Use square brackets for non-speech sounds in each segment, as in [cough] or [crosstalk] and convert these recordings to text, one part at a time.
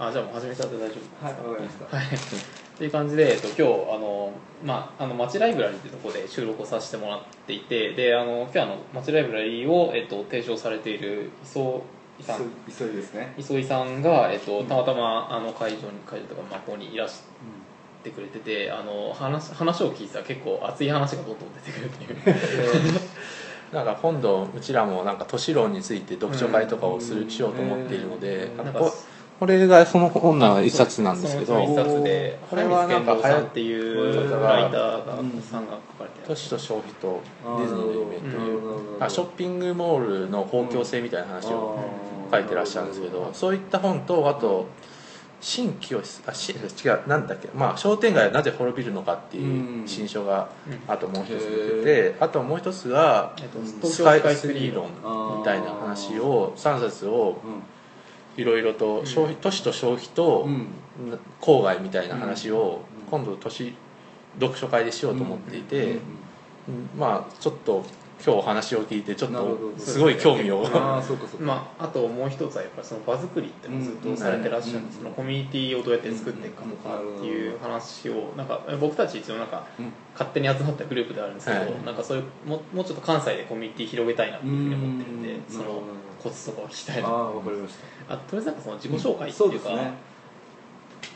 あじゃあもう始めちゃって大丈夫はいわかりました。はい。っていう感じで、えっと、今日あの、まあ、あの町ライブラリーっていうところで収録をさせてもらっていてであの今日あの町ライブラリーを、えっと、提唱されている磯井さん。急いですね。磯井さんが、えっと、たまたまあの会場に会場とか、まあ、ここにいらしてくれててあの話話を聞いてたら結構熱い話がどんどん出てくるっていう。なんか今度うちらもなんか都市論について読書会とかをする、しようと思っているので、うん。なんかここれがその本の一冊なんですけど一冊で。これはなんか早水健郎さんっていうライターが、うん。さんが書かれて都市と消費とディズニーの夢ってないうあショッピングモールの公共性みたいな話を書いてらっしゃるんですけどそういった本とあと新規をあし違うなんだっけ、まあ、商店街はなぜ滅びるのかっていう新書があともう一つ出ててあともう一つがえっとスカイ東京スカイツリー論論みたいな話を3冊をういろいろと消費都市と消費と郊外みたいな話を今度都市読書会でしようと思っていて、うん。まあちょっと今日お話を聞いてちょっとどすごい興味をああ [laughs] そうかそうか。まあ、あともう一つはやっぱりその場作りっていうのをずっとされてらっしゃるんです、うんそのコミュニティをどうやって作っていくかとかっていう話をなんか僕たち一応なんかうん。勝手に集まったグループであるんですけど、はい。なんかそういうももうちょっと関西でコミュニティ広げたいなっていうふうに思ってるんでうんそのコツとかを聞きたいなああわかりました。あとりあえずなんかその自己紹介っていうか、そうですね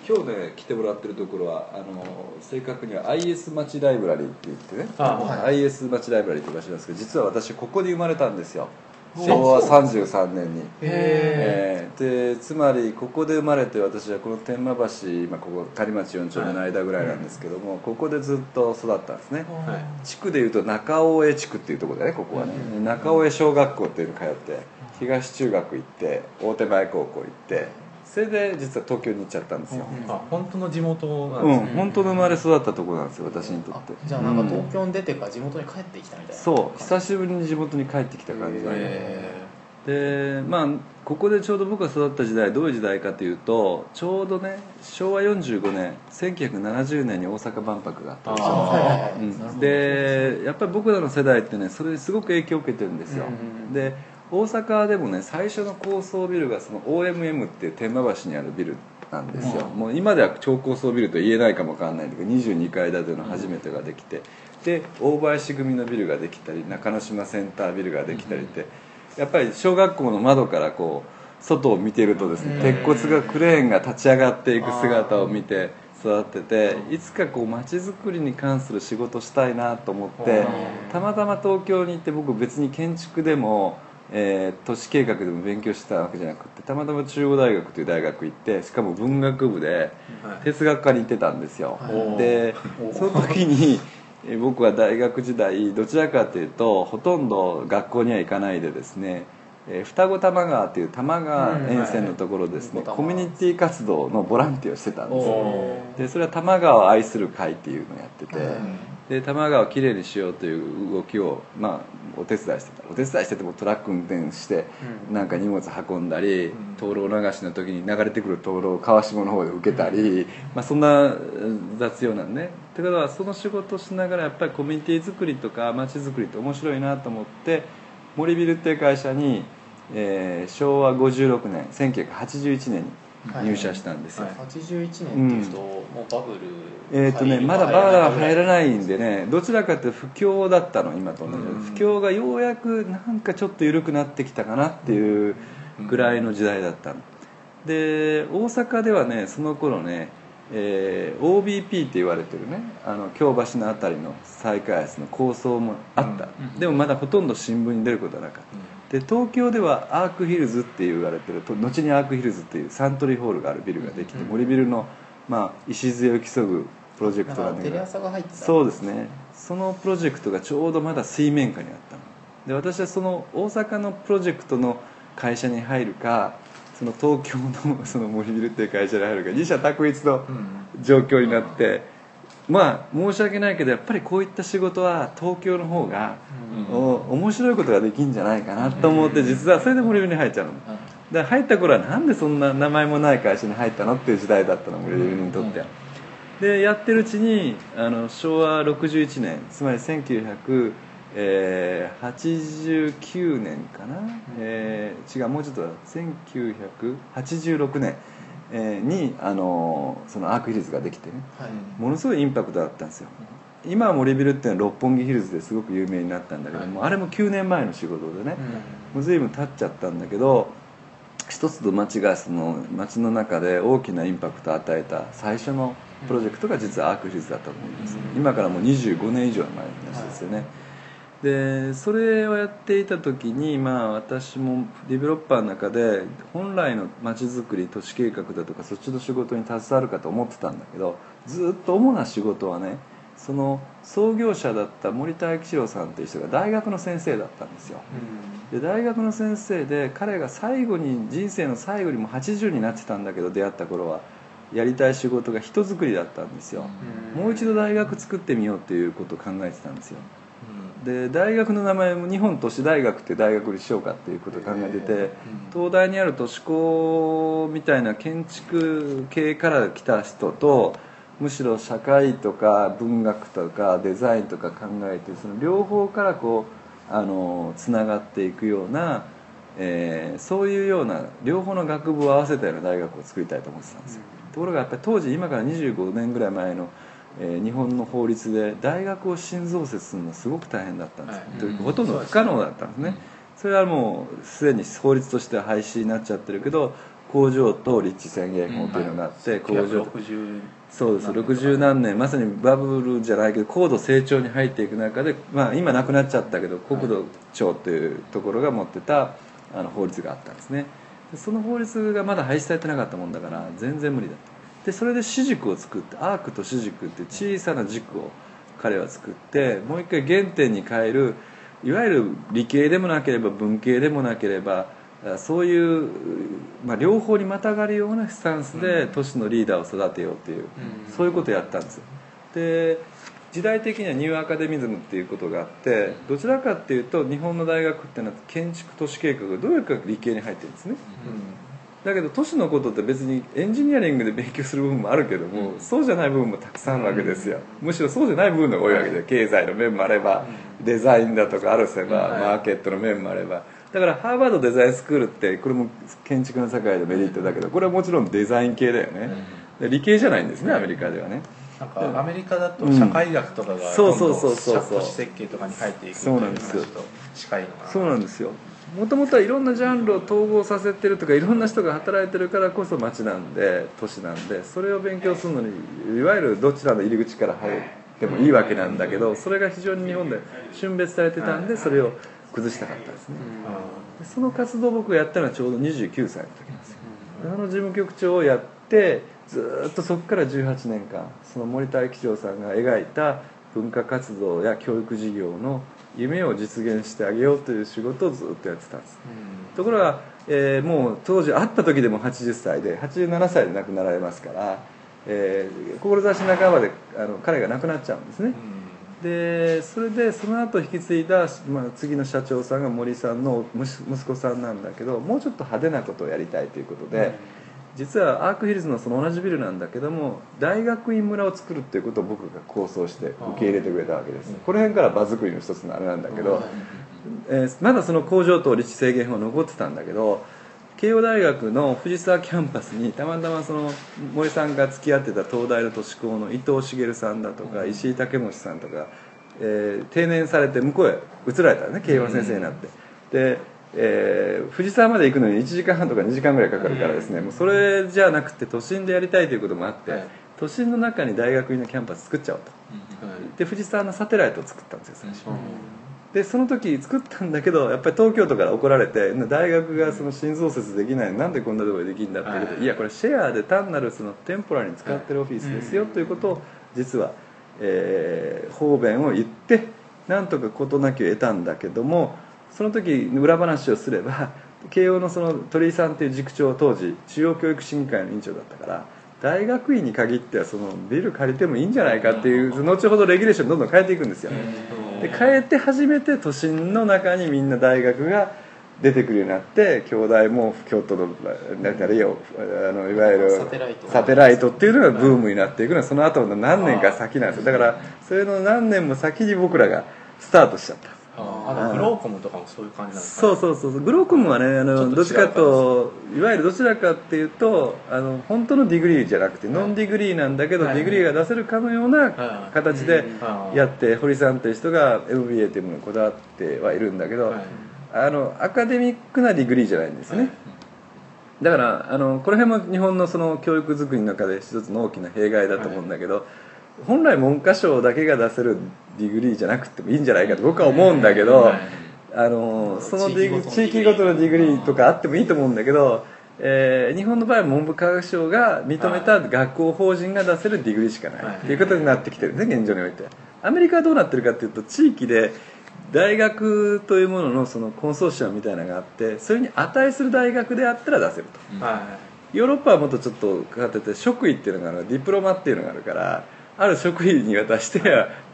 今日ね来てもらってるところはあの正確には IS 町ライブラリーって言ってねあはい。IS 町ライブラリーって場所なんですけど実は私ここに生まれたんですよ。お昭和33年に。へえーでつまりここで生まれて私はこの天満橋今ここ狩町4丁目の間ぐらいなんですけども、ここでずっと育ったんですね。はい。地区でいうと中大江地区っていうところでねここはね、中大江小学校っていうの通って東中学行って大手前高校行ってそれで実は東京に行っちゃったんですよ、うんあ本当の地元なんうんですね、本当の生まれ育ったところなんですよ私にとあって。じゃあなんかうん。東京に出てから地元に帰ってきたみたいなそう久しぶりに地元に帰ってきた感じでへでまあここでちょうど僕が育った時代どういう時代かというとちょうどね昭和45年1970年に大阪万博があったんですよ。うん。でやっぱり僕らの世代ってねそれにすごく影響を受けてるんですよ、うんうんうん。で大阪でもね最初の高層ビルがその OMM っていう天満橋にあるビルなんですよ、うん。もう今では超高層ビルと言えないかもわかんないんだけど22階建ての初めてができて、で大林組のビルができたり中之島センタービルができたりって、やっぱり小学校の窓からこう外を見てるとですね、うん。鉄骨がクレーンが立ち上がっていく姿を見て育ってていつかこう街づくりに関する仕事したいなと思ってうん。たまたま東京に行って僕別に建築でも、えー都市計画でも勉強してたわけじゃなくてたまたま中央大学という大学行ってしかも文学部ではい。哲学科に行ってたんですよ、はい。でおその時に [laughs] えー僕は大学時代どちらかというとほとんど学校には行かないでですねえー双子玉川という多摩川沿線のところですね、うんはい。コミュニティ活動のボランティアをしてたんですでそれは多摩川を愛する会っていうのをやってて、うんで多摩川をきれいにしようという動きを、まあ、お手伝いしてた。お手伝いしててもトラック運転してうん。なんか荷物運んだり、ん。灯籠流しの時に流れてくる灯籠を川下の方で受けたり、まあ、そんなうん雑用なんねってことはその仕事をしながらやっぱりコミュニティ作りとか街づくりって面白いなと思って森ビルっていう会社に、えー昭和56年1981年に入社したんですよ、はい。81年っていうと、もうバブルえーとね、まだバーが入らいないんでねどちらかというと不況だったの今と同じ不況がようやくなんかちょっと緩くなってきたかなっていうぐらいの時代だったの。で大阪ではねその頃ね、えー OBP って言われてるねあの京橋の辺りの再開発の構想もあった、うん。でもまだほとんど新聞に出ることはなかったで東京ではアークヒルズって言われてると後にアークヒルズっていうサントリーホールがあるビルができて、うん。森ビルの、まあ、礎を競うプロジェクトなんだけどそうですね。そのプロジェクトがちょうどまだ水面下にあったの。で私はその大阪のプロジェクトの会社に入るかその東京のその森ビルっていう会社に入るか二者択一の状況になって、まあ申し訳ないけどやっぱりこういった仕事は東京の方が、うん。お面白いことができんじゃないかなと思って実はそれで森ビルに入っちゃうの。で入った頃はなんでそんな名前もない会社に入ったのっていう時代だったの森ビルにとって。は、でやってるうちにあの昭和61年つまり1989年かな、えー違うもうちょっとだ。1986年、えーにあのそのアークヒルズができてね。はい。ものすごいインパクトだったんですよ。今は森ビルっていうのは六本木ヒルズですごく有名になったんだけども、あれも9年前の仕事でね、もう随分経っちゃったんだけど一つの町がその町の中で大きなインパクトを与えた最初のプロジェクトが実はアークヒルズだったと思います、うん。今からもう25年以上前の話ですよね、でそれをやっていた時にまあ私もディベロッパーの中で本来の町づくり都市計画だとかそっちの仕事に携わるかと思ってたんだけどずっと主な仕事はねその創業者だった森田幸四郎さんという人が大学の先生だったんですよ。で大学の先生で彼が最後に人生の最後にも80になってたんだけど出会った頃はやりたい仕事が人づくりだったんですよ。もう一度大学作ってみようっていうことを考えてたんですよで大学の名前も日本都市大学って大学にしようかっていうことを考えてて東大にある都市高みたいな建築系から来た人とむしろ社会とか文学とかデザインとか考えてその両方からこうあのつながっていくような、えーそういうような両方の学部を合わせたような大学を作りたいと思ってたんですよ、ところがやっぱり当時今から25年ぐらい前の、えー日本の法律で大学を新増設するのはすごく大変だったんです。よ、はい。というかほとんど不可能だったんですね、それはもうすでに法律としては廃止になっちゃってるけど工場と立地宣言法というのがあって、工場960そうです。何年60何年。まさにバブルじゃないけど高度成長に入っていく中で、まあ、今なくなっちゃったけど国土庁というところが持ってたあの法律があったんですね。でその法律がまだ廃止されてなかったもんだから全然無理だったでそれで主軸を作ってアークと主軸って小さな軸を彼は作ってもう一回原点に変えるいわゆる理系でもなければ文系でもなければあそういう、まあ、両方にまたがるようなスタンスで都市のリーダーを育てようっていう、そういうことをやったんですよ。で時代的にはニューアカデミズムっていうことがあってどちらかっていうと日本の大学っていうのは建築都市計画がどういうか理系に入ってるんですねだけど都市のことって別にエンジニアリングで勉強する部分もあるけども、そうじゃない部分もたくさんあるわけですよ、むしろそうじゃない部分が多いわけで経済の面もあれば、デザインだとかあるせば、はい。マーケットの面もあれば。だからハーバードデザインスクールってこれも建築の世界でメリットだけどこれはもちろんデザイン系だよね、で理系じゃないんですねアメリカではね。なんかアメリカだと社会学とかがどんどそうんそうそう都市設計とかに入っていくっていそうなんですよ話と近いのかな。そうなんですよもともとはいろんなジャンルを統合させてるとかいろんな人が働いてるからこそ街なんで都市なんでそれを勉強するのにいわゆるどちらの入り口から入ってもいいわけなんだけどそれが非常に日本で峻別されてたんでそれを崩したかったですね。でその活動を僕がやったのはちょうど29歳の時なんですよ。であの事務局長をやってずーっとそこから18年間その森田幸四郎さんが描いた文化活動や教育事業の夢を実現してあげようという仕事をずっとやってたんです。ところが、えーもう当時会った時でも80歳で87歳で亡くなられますから、えー志半ばであの彼が亡くなっちゃうんですね、でそれでその後引き継いだ、まあ、次の社長さんが森さんの息息子さんなんだけどもうちょっと派手なことをやりたいということで、実はアークヒルズのその同じビルなんだけども大学院村を作るっていうことを僕が構想して受け入れてくれたわけです、この辺から場作りの一つのあれなんだけど、えーまだその工場等立地制限法残ってたんだけど慶応大学の藤沢キャンパスにたまたまその森さんが付き合ってた東大の都市工の伊藤滋さんだとか石井威望さんとか、えー定年されて向こうへ移られたのね慶応の先生になって、で、えー藤沢まで行くのに1時間半とか2時間ぐらいかかるからですね、もうそれじゃなくて都心でやりたいということもあって、はい。都心の中に大学院のキャンパス作っちゃおうと。で藤沢のサテライトを作ったんですよ。最初、でその時作ったんだけどやっぱり東京都から怒られて大学がその新増設できない。なんでこんなところでできるんだっていうこと。で、はい。い、やこれシェアで単なるそのテンポラリーに使ってるオフィスですよということを実は、えー方便を言ってなんとか事なきを得たんだけどもその時裏話をすれば慶応のその鳥居さんっていう塾長は当時中央教育審議会の委員長だったから大学院に限ってはそのビル借りてもいいんじゃないかっていう後ほどレギュレーションどんどん変えていくんですよ、で変えて初めて都心の中にみんな大学が出てくるようになって京大も京都のなんかああのいわゆるサテライト。サテライトっていうのがブームになっていくのはその後の何年か先なんですよだからそれの何年も先に僕らがスタートしちゃったあの GLOCOM とかもそういう感じなんですかそうそうそうそう。 GLOCOM はねあのどっちかといわゆるどちらかっていうとあの本当の degree じゃなくて non-degree なんだけど、はい。 degree が出せるかのようなはい。形でうん。やって堀さんという人が MBA というものにこだわってはいるんだけど、はい。あのアカデミックな degree じゃないんですね、はい。だからあのこの辺も日本のその教育づくりの中で一つの大きな弊害だと思うんだけど、本来文科省だけが出せる degree じゃなくてもいいんじゃないかと僕は思うんだけど、はいあのそのディグ地地域ごとの degree とかあってもいいと思うんだけど、えー日本の場合は文部科学省が認めた学校法人が出せる degree しかない、はいってい。うことになってきてるね現状において。アメリカはどうなってるかっていうと地域で大学というもののそのコンソーシアムみたいなのがあってそれに値する大学であったら出せると。はヨーロッパはもっとちょっとかかってて職位っていうのがあるディプロマっていうのがあるからある職位に渡して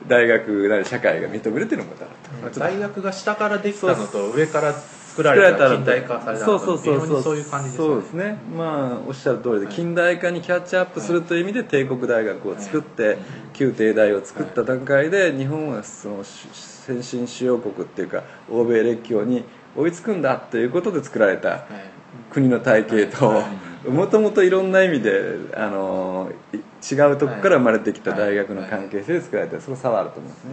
大学なり社会が認めるっていうのもまたあると、まあいちょっと大学が下からできたのと上から作られた近代化されたのと微妙にそういう感じですそうですね。まあおっしゃる通りで近代化にキャッチアップするという意味で帝国大学を作って旧帝大を作った段階で日本はそのし先進主要国っていうか欧米列強に追いつくんだということで作られたはい。国の体系ともともといろんな意味であのい違うとこから生まれてきた大学の関係性で作られたその差はあると思うんですね、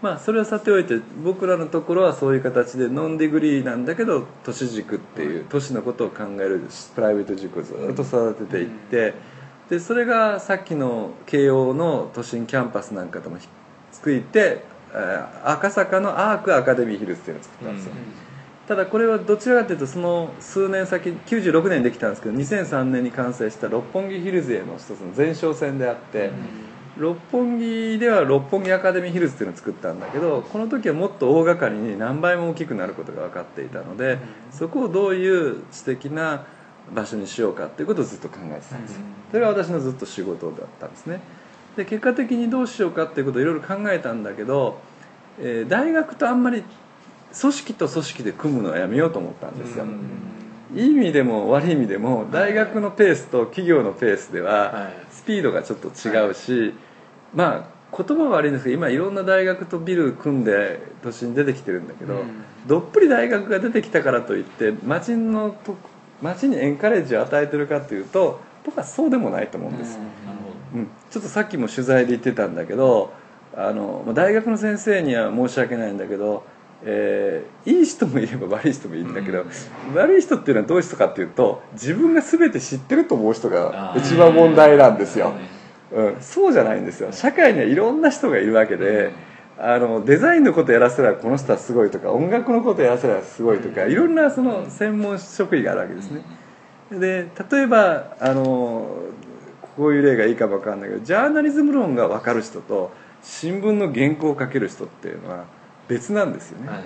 まあそれはさておいて僕らのところはそういう形でノンディグリーなんだけど都市軸っていう都市のことを考えるプライベート塾をずっと育てていってでそれがさっきの慶応の都心キャンパスなんかともひついてえー赤坂のアークアカデミーヒルズっていうのを作ったんですよ、ただこれはどちらかというとその数年先96年にできたんですけど2003年に完成した六本木ヒルズへの一つの前哨戦であって、六本木では六本木アカデミーヒルズっていうのを作ったんだけどこの時はもっと大掛かりに何倍も大きくなることが分かっていたので、そこをどういう知的な場所にしようかっていうことをずっと考えてたんですよ、それが私のずっと仕事だったんですね。で結果的にどうしようかっていうことをいろいろ考えたんだけど、えー大学とあんまり組織と組織で組むのはやめようと思ったんですよ、いい意味でも悪い意味でも大学のペースと企業のペースでははい。スピードがちょっと違うし、まあ言葉は悪いんですけど今いろんな大学とビル組んで都心に出てきてるんだけど、どっぷり大学が出てきたからといって町のと町にエンカレッジを与えてるかというと僕はそうでもないと思うんです、うん、ちょっとさっきも取材で言ってたんだけどあのまあ大学の先生には申し訳ないんだけど、えーいい人もいれば悪い人もいるんだけど、悪い人っていうのはどういう人かっていうと自分が全て知ってると思う人が一番問題なんですよ、うん、そうじゃないんですよ。社会にはいろんな人がいるわけで、あのデザインのことやらせればこの人はすごいとか音楽のことやらせればすごいとかいろんなその専門職位があるわけですね、で例えばあのこういう例がいいかもわかんないけどジャーナリズム論が分かる人と新聞の原稿を書ける人っていうのは別なんですよね、はい。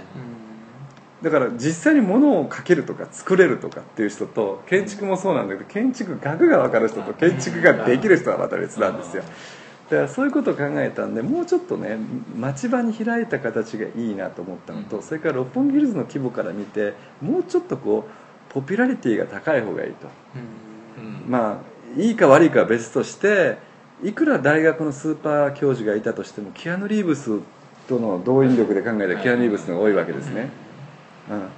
だから実際に物を書けるとか作れるとかっていう人と建築もそうなんだけど建築学が分かる人と建築ができる人はまた別なんですよ。だからそういうことを考えたんでもうちょっとね町場に開いた形がいいなと思ったのと、それから六本木ヒルズの規模から見てもうちょっとこうポピュラリティが高い方がいいと。うん。まあいいか悪いかは別としていくら大学のスーパー教授がいたとしてもキアヌ・リーブスとの動員力で考えたらキアヌ・リーブスの方が多いわけですね、うん。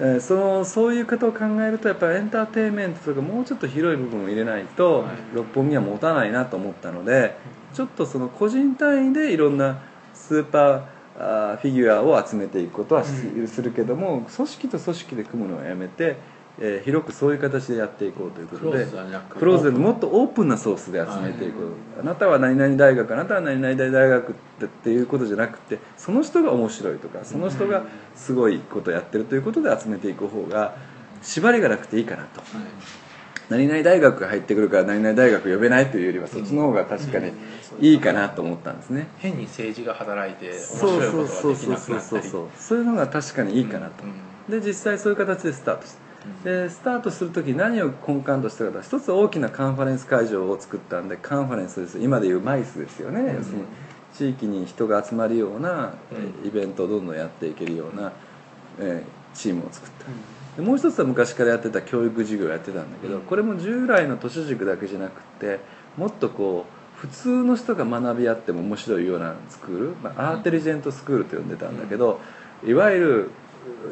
えーそのそういうことを考えるとやっぱりエンターテインメントとかもうちょっと広い部分を入れないとはい。六本木は持たないなと思ったのでちょっとその個人単位でいろんなスーパーフィギュアを集めていくことはしするけども組織と組織で組むのはやめて、えー広くそういう形でやっていこうということでクローズでもっとオープンなソースで集めていく、あなたは何々大学あなたは何々大学ってっていうことじゃなくてその人が面白いとかその人がすごいことやってるということで集めていく方が縛りがなくていいかなと。何々大学が入ってくるから何々大学呼べないというよりはそっちの方が確かにいいかなと思ったんですね、変に政治が働いて面白いこそうとがそうそう。そうできなくなったり。そうそういうのが確かにいいかなと、で実際そういう形でスタートしてでスタートする時何を根幹としたか一つ大きなカンファレンス会場を作ったんでカンファレンスです今でいうマイスですよね、要するに地域に人が集まるような、えーイベントをどんどんやっていけるような、えーチームを作った、でもう一つは昔からやってた教育事業をやってたんだけど、これも従来の都市塾だけじゃなくてもっとこう普通の人が学び合っても面白いようなスクール、まあ、アーテリジェントスクールと呼んでたんだけど、いわゆる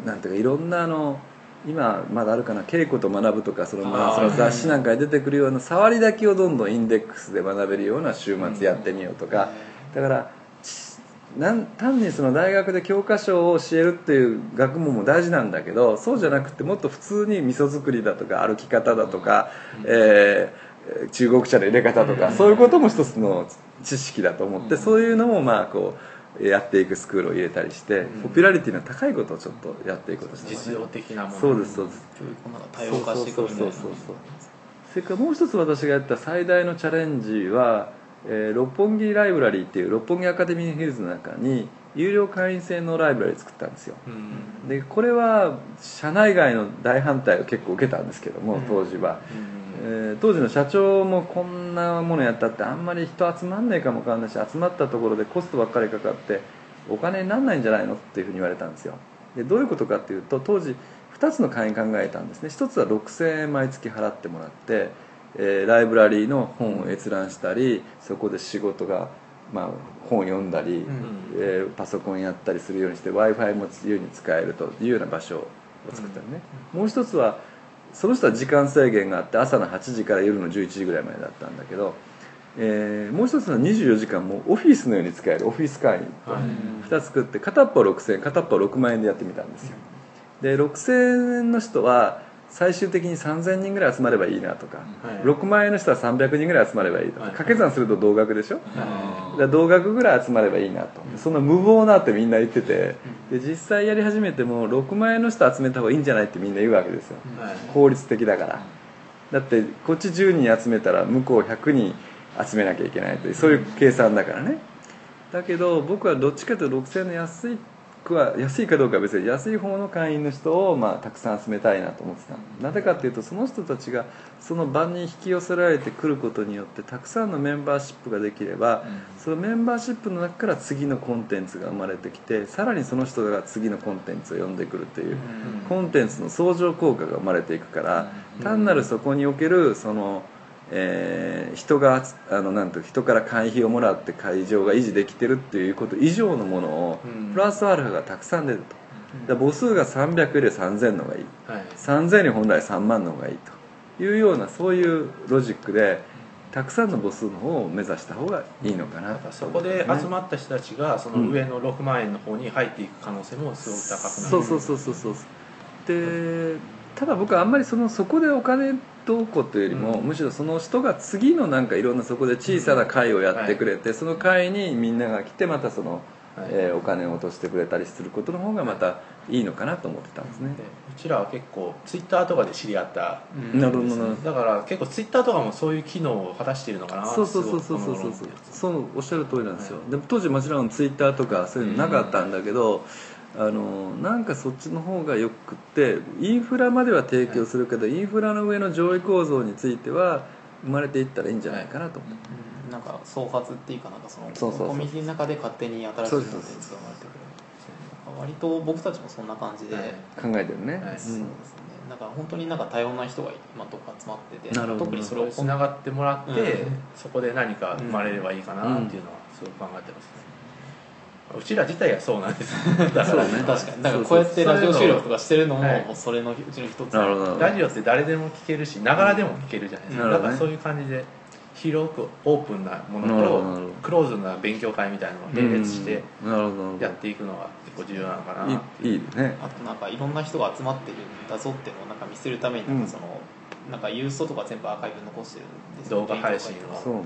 なんていうかいろんなあの今まだあるかな？稽古と学ぶとかその,、まあ、その雑誌なんかに出てくるような触りだけをどんどんインデックスで学べるような週末やってみようとか、だからちなん単にその大学で教科書を教えるっていう学問も大事なんだけどそうじゃなくてもっと普通に味噌作りだとか歩き方だとか、えー中国茶の入れ方とか、そういうことも一つの知識だと思って、そういうのもまあこうやっていくスクールを入れたりして、ポピュラリティの高いことをちょっとやっていこうと実用的なものそうですそうです。教育もなんか多様化していくみたいなそうそうそうそう。それからもう一つ私がやった最大のチャレンジは、えー六本木ライブラリーっていう六本木アカデミーヒルズの中に有料会員制のライブラリー作ったんですよ。うん。でこれは社内外の大反対を結構受けたんですけども当時は、えー当時の社長もこんなものやったってあんまり人集まんねえかもわかんないし集まったところでコストばっかりかかってお金にならないんじゃないのっていうふうに言われたんですよ。でどういうことかっていうと当時2つの会員考えたんですね。1つは6000円毎月払ってもらって、えーライブラリーの本を閲覧したりそこで仕事が、まあ、本を読んだり、えーパソコンやったりするようにして w i f i も自由に使えるというような場所を作ったのね、もう一つはその人は時間制限があって朝の8時から夜の11時ぐらいまでだったんだけど、えーもう一つの24時間もオフィスのように使えるオフィス会員とはい。2つ作って片っぽ6000円片っぽ6万円でやってみたんですよ。で6000円の人は最終的に3000人ぐらい集まればいいなとか、はい。6万円の人は300人ぐらい集まればいいとか、はい。掛け算すると同額でしょ、はだから同額ぐらい集まればいいなと。そんな無謀なってみんな言っててで実際やり始めても6万円の人集めた方がいいんじゃないってみんな言うわけですよ。いはい。効率的だから。だってこっち10人集めたら向こう100人集めなきゃいけないというそういう計算だからね。だけど僕はどっちかというと6000円の安いくは安いかどうかは別に安い方の会員の人をまあたくさん集めたいなと思ってたなぜかっていうとその人たちがその場に引き寄せられてくることによってたくさんのメンバーシップができれば、そのメンバーシップの中から次のコンテンツが生まれてきてさらにその人が次のコンテンツを読んでくるという、コンテンツの相乗効果が生まれていくから、単なるそこにおけるその、えー人がつあのなんていう人から会費をもらって会場が維持できてるっていうこと以上のものを、うん。プラスアルファがたくさん出ると、だから母数が300より3000の方がいい。はい。3000より本来3万の方がいいというようなそういうロジックでたくさんの母数の方を目指した方がいいのかな。だからそこで集まった人たちがその上の6万円の方に入っていく可能性もすごく高くなる。そうそうそうそうそう。でただ僕はあんまりそのそこでお金どうこうというよりも、うん。むしろその人が次のなんかいろんなそこで小さな会をやってくれて、その会にみんなが来てまたその、はい。えーお金を落としてくれたりすることの方がまたいいのかなと思ってたんですね。で、うちらは結構ツイッターとかで知り合ったなるほどなるほど。だから結構ツイッターとかもそういう機能を果たしているのかなそうそうそうそうそう。そうそうおっしゃる通りなんですよ、はでも当時もちろんツイッターとかそういうのなかったんだけど、あのなんかそっちの方がよくってインフラまでは提供するけど、インフラの上の上位構造については生まれていったらいいんじゃないかなと思って、うんなんか総括っていうかなんかそのそうそうそうコミュニティの中で勝手に新しいコンテンツが生まれてくる。なんか割と僕たちもそんな感じで、はい。考えてるね、はいうん。そうですね。なんか本当になんか多様な人が今どっか集まっててなるほど。特にそれをつながってもらって、うん。そこで何か生まれればいいかなっていうのはすごく考えてますね、うちら自体がそうなんです。[laughs] だから。そうね確かに。だからこうやってラジオ収録とかしてるのもそれのうちの一つ。なるほど。なるほどラジオって誰でも聞けるしながらでも聞けるじゃないですか、うん。だからそういう感じで広くオープンなものとクローズな勉強会みたいなのを並列してやっていくのが結構重要なのかな、いいいいね。あとなんかいろんな人が集まってるんだぞっていうのをなんか見せるためになん。かその、なんか郵送とか全部アーカイブ残してるんですよ。動画配信を。そうね。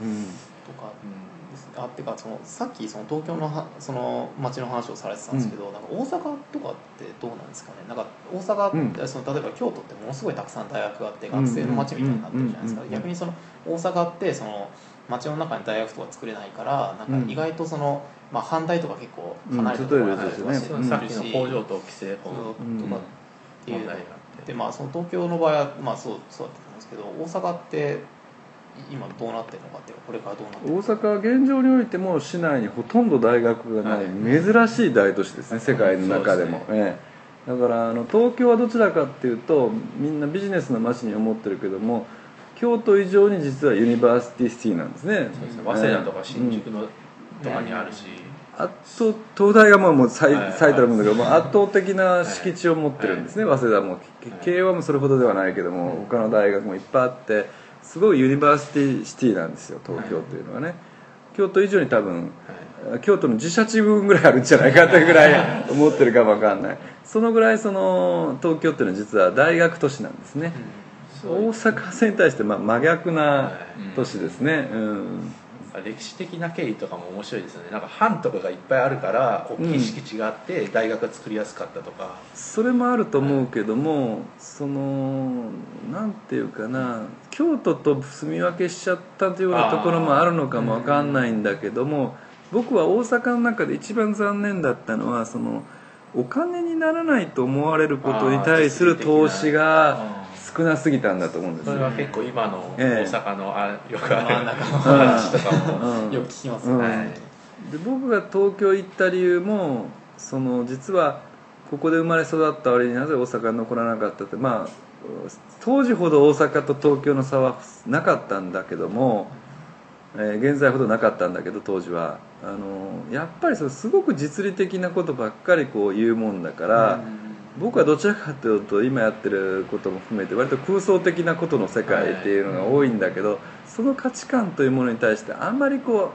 うん。とか。ですねあってかそのさっきその東京のはその街の話をされてたんですけど、なんか大阪とかってどうなんですかね？なんか大阪って、その例えば京都ってものすごいたくさん大学があって学生の街みたいになってるじゃないですか。うん逆にその大阪ってその街の中に大学とか作れないからなんか意外とその、まあ、反対とか結構離れたところにあったりとか。してうん。さっきの工場と規制法とうん。かっていうの。問題があってでまあその東京の場合はまあそうそうだったと思うんですけど大阪って今どうなってるのかっていうかこれからどうなって大阪は現状においても市内にほとんど大学がない、珍しい大都市ですね世界の中でも。そうええ。だからあの東京はどちらかっていうとみんなビジネスの街に思ってるけども京都以上に実は university city なんですね。ね。早稲田とか新宿のとかにあるし、圧倒東大がまあもう最はい。最たるもんだけど圧倒的な敷地を持ってるんですね、早稲田も。慶応もそれほどではないけども、他の大学もいっぱいあってすごい university city なんですよ東京というのはね、京都以上に多分京都の自社地分ぐらいあるんじゃないかってぐらい [laughs] 思ってるかもわかんない。そのぐらいその東京っていうのは実は大学都市なんですね、大阪線に対してまあ真逆な都市ですね、うん歴史的な経緯とかも面白いですよね。なんか藩とかがいっぱいあるから大きい敷地があって大学が作りやすかったとか、それもあると思うけども、そのなんていうかな京都と住み分けしちゃったというようなところもあるのかもわかんないんだけども、僕は大阪の中で一番残念だったのはそのお金にならないと思われることに対する投資が少なすぎたんだと思うんですよ。それは結構今のええ。大阪のあよくある真ん中の話とかも、うんよく聞きますうん。ね、はいで僕が東京行った理由もその実はここで生まれ育った割になぜ大阪に残らなかったってまあ当時ほど大阪と東京の差はなかったんだけども、えー現在ほどなかったんだけど当時は。あのやっぱりそのすごく実利的なことばっかりこう言うもんだから、僕はどちらかというと今やってることも含めて割と空想的なことの世界っていうのが多いんだけど、その価値観というものに対してあんまりこ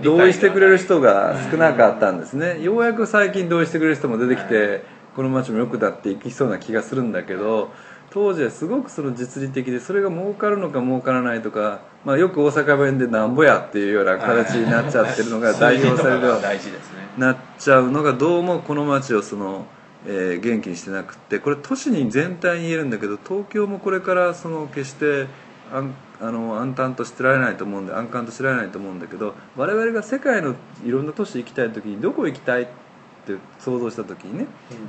う同意してくれる人が少なかったんですね、ようやく最近同意してくれる人も出てきて、この街も良くなっていきそうな気がするんだけど当時はすごくその実利的でそれが儲かるのか儲からないとか、まあ、よく大阪弁でなんぼやっていうような形になっちゃってるのが代表されるように [laughs] 大事ですね。なっちゃうのがどうもこの街をその、えー元気にしてなくってこれ都市に全体に言えるんだけど東京もこれからその決して安あの安泰としてられないと思うんで安閑としてられないと思うんだけど我々が世界のいろんな都市行きたい時にどこ行きたいって想像した時にね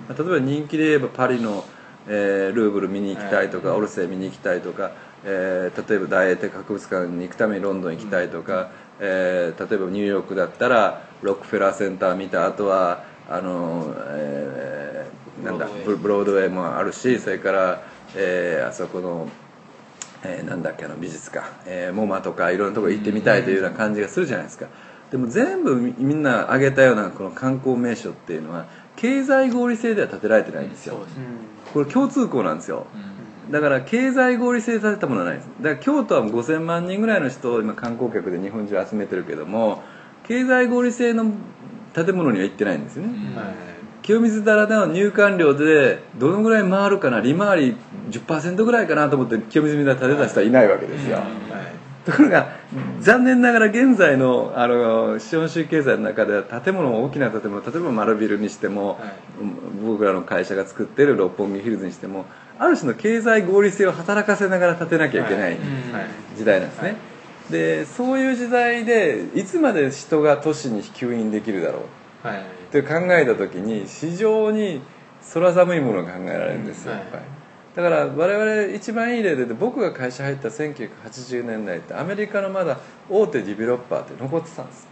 例えば人気で言えばパリの、えールーブル見に行きたいとか、はい。オルセー見に行きたいとか、えー例えば大英帝博物館に行くためにロンドン行きたいとか、えー例えばニューヨークだったらロックフェラーセンター見た後はあの、えーなんだブブロードウェイもあるしそれから、えーあそこの、えーなんだっけあの美術館、えー、モマとかいろんなとこ行ってみたいというような感じがするじゃないですか。でも全部みみんな挙げたようなこの観光名所っていうのは経済合理性では建てられてないんですよ。そうですこれ共通項なんですよ。うん。だから経済合理性で建てたものはないです。だから京都は5000万人ぐらいの人を今観光客で日本中集めてるけども経済合理性の建物には行ってないんですよね、清水寺での入館料でどのぐらい回るかな利回り10%ぐらいかなと思って清水寺建てた人はいないわけですよ、はい。ところが残念ながら現在のあの資本主義経済の中では建物大きな建物例えば丸ビルにしても、はい。僕らの会社が作ってる六本木ヒルズにしてもある種の経済合理性を働かせながら建てなきゃいけない。時代なんですね、はいでそういう時代でいつまで人が都市に吸引できるだろう？はい。って考えた時に非常に空寒いものが考えられるんですよ、はい。やっぱり。だから我々一番いい例で僕が会社入った1980年代ってアメリカのまだ大手ディベロッパーって残ってたんです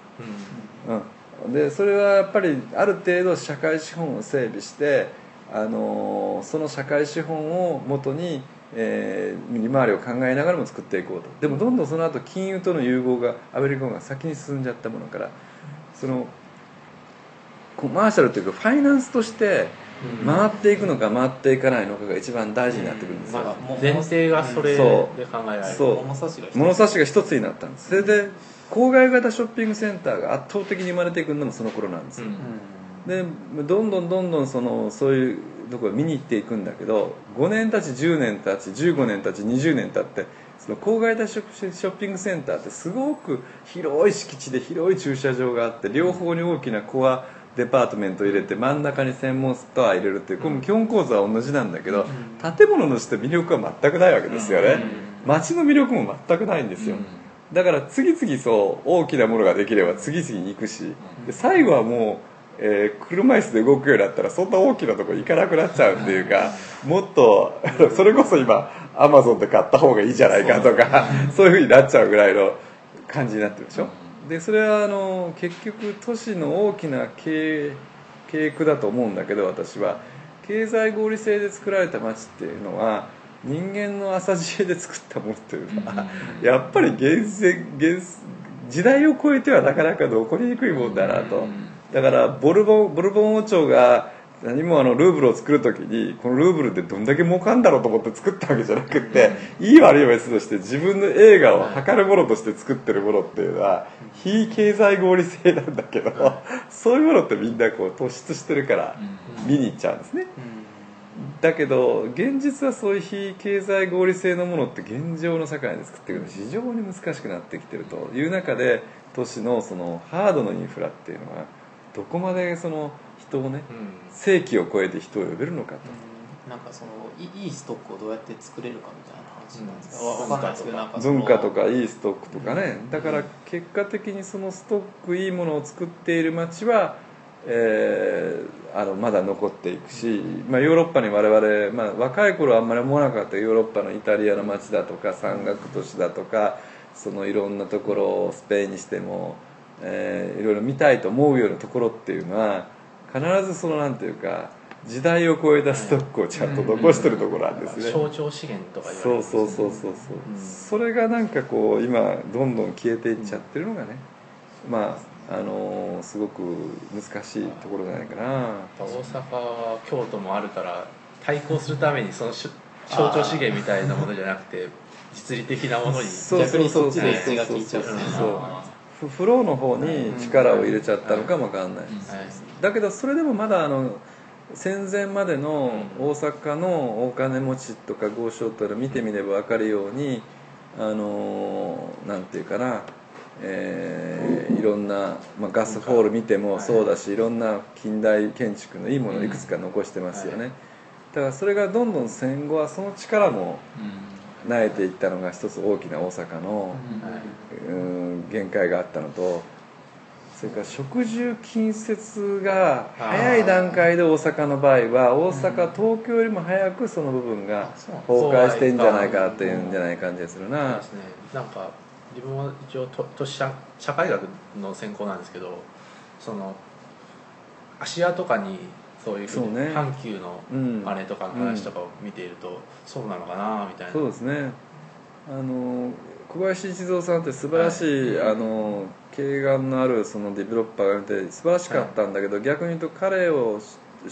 うん、でそれはやっぱりある程度社会資本を整備して、あのーその社会資本をもとに、えー利回りを考えながらも作っていこうと。でもどんどんその後金融との融合がアメリカが先に進んじゃったものからそのコマーシャルというかファイナンスとしてうん。回っていくのか回っていかないのかが一番大事になってくるんですよ、まあ前提がそれでそう。考えられる。そう。物差しが一つ。物差しが一つになったんです。それで郊外型ショッピングセンターが圧倒的に生まれていくのもその頃なんですよ、うん。でどんどんどんどんそのそういうところ見に行っていくんだけど5年経ち10年経ち15年経ち20年経ってその郊外型ショッショッピングセンターってすごく広い敷地で広い駐車場があって両方に大きなコアデパートメントを入れて真ん中に専門ストア入れるっていうこれも基本構造は同じなんだけど、建物のして魅力は全くないわけですよね、街の魅力も全くないんですよ、だから次々そう大きなものができれば次々に行くしで最後はもう、えー車椅子で動くようになったらそんな大きなとこ行かなくなっちゃうっていうかもっと [laughs] それこそ今アマゾンで買った方がいいじゃないかとかそういうふうになっちゃうぐらいの感じになってるでしょ？でそれはあの結局都市の大きな経経区だと思うんだけど私は。経済合理性で作られた街っていうのは人間の浅知恵で作ったものというのはやっぱり厳選厳時代を超えてはなかなか残りにくいもんだなとだからボルボンボルボン王朝が何もあのルーブルを作る時にこのルーブルってどんだけ儲かんだろうと思って作ったわけじゃなくって、いい悪いは別として自分の映画を測るものとして作ってるものっていうのは非経済合理性なんだけど、そういうものってみんなこう突出してるから見に行っちゃうんですね。だけど現実はそういう非経済合理性のものって現状の社会で作っていくのが非常に難しくなってきてるという中で都市のそのハードのインフラっていうのはどこまでその人をねうん。世紀を超えて人を呼べるのかと。うん。なんかそのいいいストックをどうやって作れるかみたいな話なんですか、うん。わわかんないですけどなんかその。文化とかいいストックとかね。だから結果的にそのストックいいものを作っている街は、えーあのまだ残っていくし、まあ、ヨーロッパに我々、まあ、若い頃はあんまり思わなかったヨーロッパのイタリアの街だとか山岳都市だとかそのいろんなところをスペインにしても、えーいろいろ見たいと思うようなところっていうのは必ずそのなんていうか時代を超えたストックをちゃんと残してるところなんですね。象徴資源とか言われるそうそうそうそうそう、それがなんかこう今どんどん消えていっちゃってるのがねまああのーすごく難しいところじゃないかな。大阪京都もあるから対抗するためにそのし象徴資源みたいなものじゃなくて実利的なものにそう逆にそっちで血が効いちゃう。そうみたいなそう。フフローの方に力を入れちゃったのかもわかんない。だけどそれでもまだあの戦前までの大阪のお金持ちとか豪商とか見てみれば分かるようにあのなんていうかな、えーいろんな、まあ、ガスホール見てもそうだしいろんな近代建築のいいものをいくつか残してますよね、だからそれがどんどん戦後はその力も慣れていったのが一つ大きな大阪の、はいうん限界があったのとそれから食住近接が早い段階で大阪の場合は大阪東京よりも早くその部分が崩壊してんじゃないかっていうんじゃない感じがするな。ですね。なんか自分は一応と都市社社会学の専攻なんですけどその芦屋とかにそういうふうにそうね。阪急のうん。あれとかの話とかを見ていると、そうなのかなみたいな。そうですね。あの小林一三さんって素晴らしい、はい。あの経眼のあるそのディベロッパーがいて素晴らしかったんだけど、逆に言うと彼を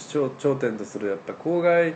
頂頂点とするやっぱ郊外はい。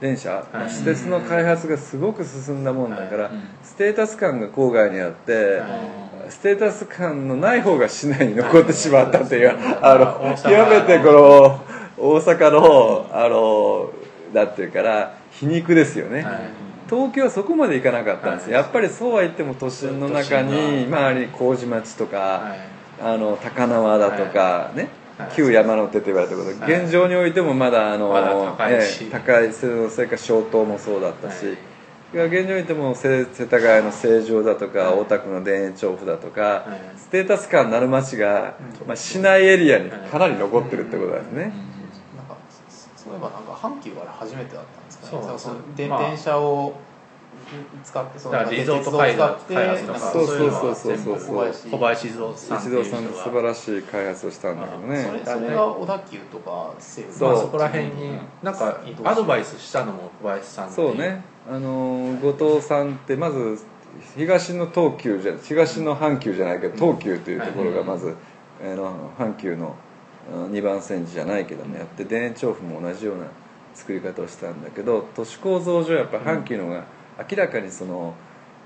電車、まあはい私鉄の開発がすごく進んだもんだから、はい。ステータス感が郊外にあって、はステータス感のない方が市内に残ってしまったっていう、はい。あの極めてこの大阪のあのだっていうから皮肉ですよね、はい。東京はそこまで行かなかったんです、はい。やっぱりそうは言っても都心の中に周り麹町とか、はい。あの高輪だとかね、はい。旧山手って言われたこと、はい。現状においてもまだあの、まだ高いし。ええ高いそれから小東もそうだったし、はい。現状においてもせ世田谷の成城だとか、はい。大田区の田園調布だとか、はい。ステータス感のある街が、まあ、市内エリアにかなり残ってるってことですね、そそういえばなんか阪急があれ初めてだったんですかね。そう。だからその電まあ電車を使ってそだからリゾート開発開発とかそうそうそうそう小林小林静雄さんっていう人一堂さんの素晴らしい開発をしたんだけどね。それが小田急とか西武そう。まあそこら辺になんかアドバイスしたのも小林さんそうね。あのー後藤さんってまず東の東急じゃ東の阪急じゃないけど東急というところがまず、あの阪急の2番線時じゃないけどもやって田園調布も同じような作り方をしたんだけど都市構造上やっぱ阪急の方が明らかにその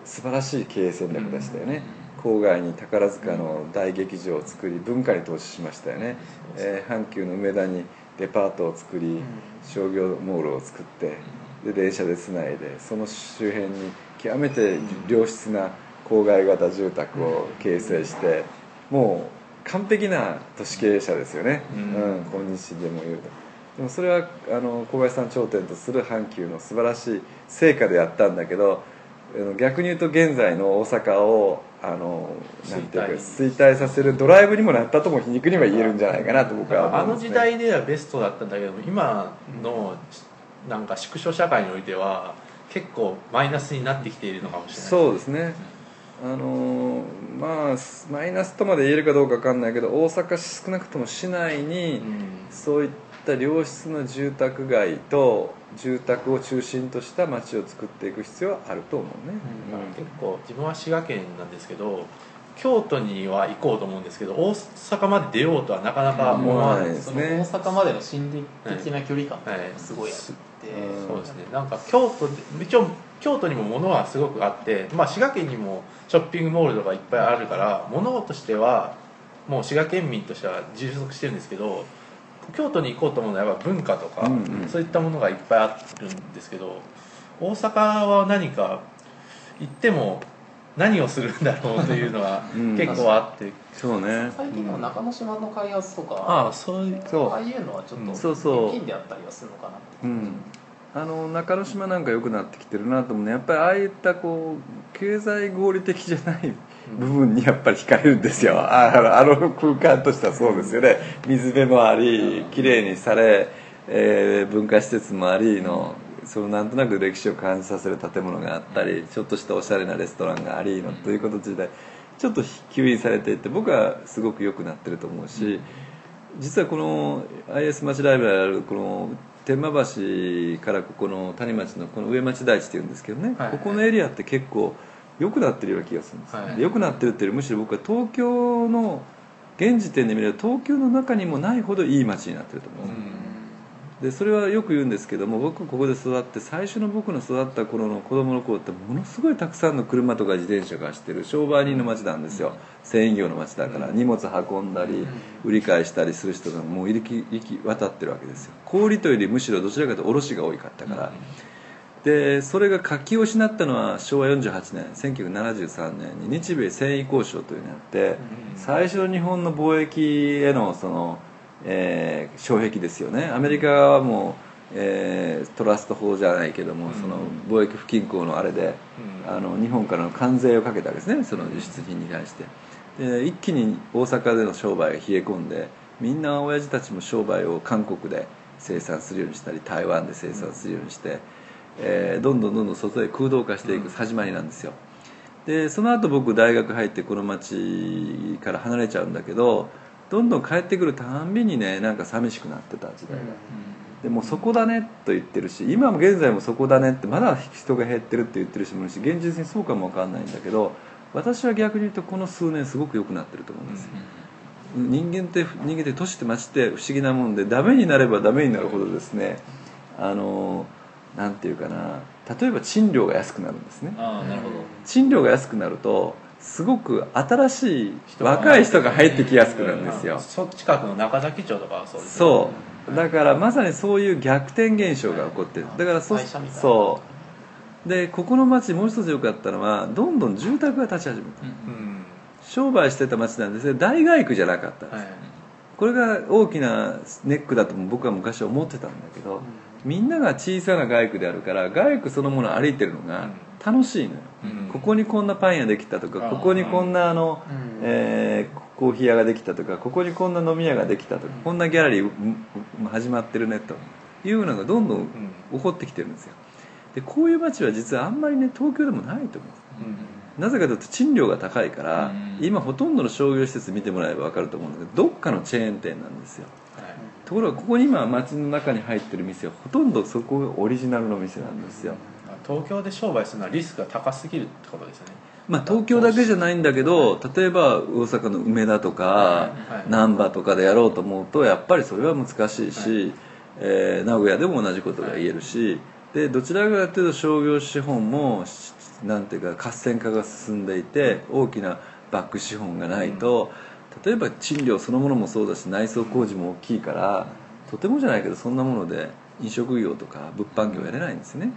素晴らしい経営戦略でしたよね、郊外に宝塚の大劇場を作り文化に投資しましたよね、えー阪急の梅田にデパートを作り、商業モールを作ってで電車でつないでその周辺に極めて良質な郊外型住宅を形成してもう完璧な都市経営者ですよね、ううん。ん今日でも言うと。でもそれはあの小林さん頂点とする阪急の素晴らしい成果でやったんだけど逆に言うと現在の大阪をあのなんていうか衰退。させるドライブにもなったとも皮肉には言えるんじゃないかなと僕はあの時代ではベストだったんだけど今のなんか縮小社会においては結構マイナスになってきているのかもしれない。そうですねあのーまあマイナスとまで言えるかどうか分かんないけど大阪市少なくとも市内にうん。そういった良質な住宅街と住宅を中心とした街を作っていく必要はあると思うね、まあ結構自分は滋賀県なんですけど京都には行こうと思うんですけど大阪まで出ようとはなかなか思わない、うんその大阪までの心理的な距離感がすごいあって、はい。そうですね。なんか京都で一応京都にも物はすごくあって、まあ、滋賀県にもショッピングモールとかいっぱいあるから物としてはもう滋賀県民としては充足してるんですけど京都に行こうと思うのはやっぱ文化とか、うんうん。そういったものがいっぱいあるんですけど大阪は何か行っても何をするんだろうというのは [laughs] うん。結構あって、そうね。最近の中之島の開発とか、ああそういうああいうのはちょっとそうそう。現金であったりはするのかなって。うんあの中之島なんか良くなってきてるなと思うね。やっぱりああいったこう経済合理的じゃない部分にやっぱり惹かれるんですよ。ああのあの空間としてはそうですよね。水辺もあり綺麗にされ、えー文化施設もありのそのなんとなく歴史を感じさせる建物があったりちょっとしたおしゃれなレストランがありのということ自体ちょっと吸引されていって僕はすごく良くなってると思うし、実はこの IS 町ライブラリあるこの天満橋からここの谷町のこの上町台地っていうんですけどね、はいここのエリアって結構良くなってるような気がするんです、はい。で良くなってるっていうよりむしろ僕は東京の現時点で見れば東京の中にもないほどいい街になってると思う、でそれはよく言うんですけども僕ここで育って最初の僕の育った頃の子供の頃ってものすごいたくさんの車とか自転車が走ってる商売人の街なんですよ。繊維業の街だから荷物運んだり売り買いしたりする人がもう行き行き渡ってるわけですよ。小売というよりむしろどちらかというと卸が多かったから、でそれが活気を失ったのは昭和48年1973年に日米繊維交渉というのがあって、最初の日本の貿易へのその、えー障壁ですよね。アメリカはもう、えートラスト法じゃないけども、その貿易不均衡のあれで、あの日本からの関税をかけたわけですね。その輸出品に対して。で一気に大阪での商売が冷え込んでみんな親父たちも商売を韓国で生産するようにしたり台湾で生産するようにして、えーどんどんどんどん外へ空洞化していく始まりなんですよ。でその後僕大学入ってこの町から離れちゃうんだけどどんどん帰ってくるたんびにねなんか寂しくなってた時代が、でもうそこだねと言ってるし今も現在もそこだねってまだ人が減ってるって言ってる人もいるし現実にそうかも分かんないんだけど私は逆に言うとこの数年すごく良くなってると思うんですよ、人間って人間って年って町って不思議なもんでダメになればダメになるほどですねあのなんていうかな例えば賃料が安くなるんですね。ああなるほど。賃料が安くなるとすごく新しい若い人が入ってきやすくなるんですよ。そ近くの中崎町とかはそうですね。そう。だからまさにそういう逆転現象が起こってる。だからそそう。でここの町もう一つ良かったのはどんどん住宅が立ち始めた。うん。商売してた町なんですよ。大街区じゃなかったんです、はい。これが大きなネックだとも僕は昔は思ってたんだけど、みんなが小さな街区であるから街区そのものを歩いてるのが楽しいのよ、うん。ここにこんなパン屋できたとかここにこんなあの、うん。えーコーヒー屋ができたとかここにこんな飲み屋ができたとかこんなギャラリーうん始まってるねというのがどんどん起こってきてるんですよ。でこういう街は実はあんまりね東京でもないと思う。ん。ですなぜかというと賃料が高いから、うん。今ほとんどの商業施設見てもらえば分かると思うんだけどどっかのチェーン店なんですよ。はい。ところがここに今街の中に入ってる店はほとんどそこがオリジナルの店なんですよ、東京で商売するのはリスクが高すぎるってことですよね。まあ、東京だけじゃないんだけど例えば大阪の梅田とかはい難波とかでやろうと思うとやっぱりそれは難しいし、えー名古屋でも同じことが言えるし、でどちらかというと商業資本もしなんていうか合戦化が進んでいて大きなバック資本がないと、例えば賃料そのものもそうだし内装工事も大きいからとてもじゃないけどそんなもので飲食業とか物販業やれないんですね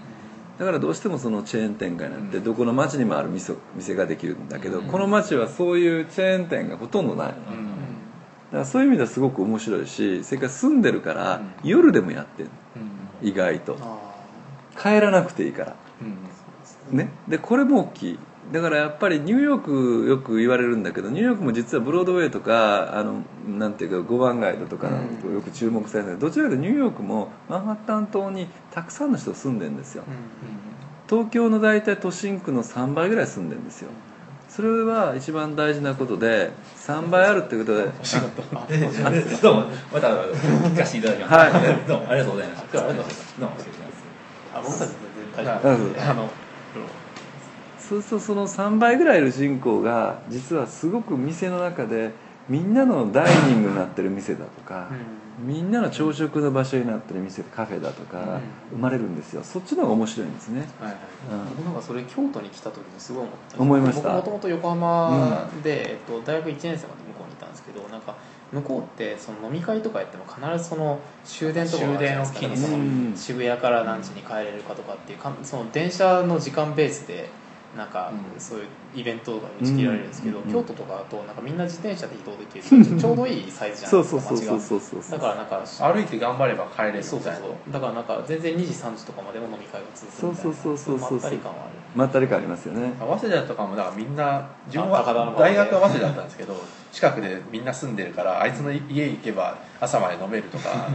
だからどうしてもそのチェーン展開になってどこの町にもある店店ができるんだけど、この町はそういうチェーン店がほとんどない、だからそういう意味ではすごく面白いしそれから住んでるから夜でもやってる意外と。あ帰らなくていいから。ね。でこれも大きいだからやっぱりニューヨークよく言われるんだけどニューヨークも実はブロードウェイとかあのなんていうか五番街だとかよく注目されてる。どちらかというとニューヨークもマンハッタン島にたくさんの人住んでるんですよ。ー東京の大体都心区の3倍ぐらい住んでるんですよ。それは一番大事なことで3倍あるってことで [laughs] どうもまた聞かせていただきます。はい。どうもありがとうございました。今日はありがとうござい。ますどうも失礼します。あ僕たち全然大丈夫うん。あのそうするとその3倍ぐらいの人口が実はすごく店の中でみんなのダイニングになってる店だとか、みんなの朝食の場所になってる店カフェだとか生まれるんですよ。そっちの方が面白いんですね、はいはいうん。僕なんかそれ京都に来た時にすごい思った思いました？僕もともと横浜で、えっと、大学1年生まで向こうにいたんですけどなんか向こうってその飲み会とかやっても必ずその終電とか終電を機にそのうん。渋谷から何時に帰れるかとかっていうかその電車の時間ベースでなんかうん。そういうイベントとか打ち切られるんですけど、うん。京都とかだとなんかみんな自転車で移動できるちょうどいいサイズじゃなそいうですかそうそう街がそうそう。そうだからなんか歩いて頑張れば帰れるみそうそうたいなそう。だからなんか全然2時3時とかまでも飲み会が続くみたいな。そうそうそうそうそう。まったり感はある。まったり感ありますよね。早稲田とかもだからみんな自分は大学は早稲田だったんですけど近くでみんな住んでるからあいつの家行けば朝まで飲めるとか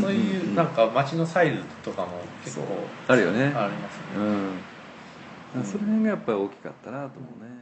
そういうなんか街のサイズとかも結構あるよね。ありますね。うんその辺がやっぱり大きかったなと思うね。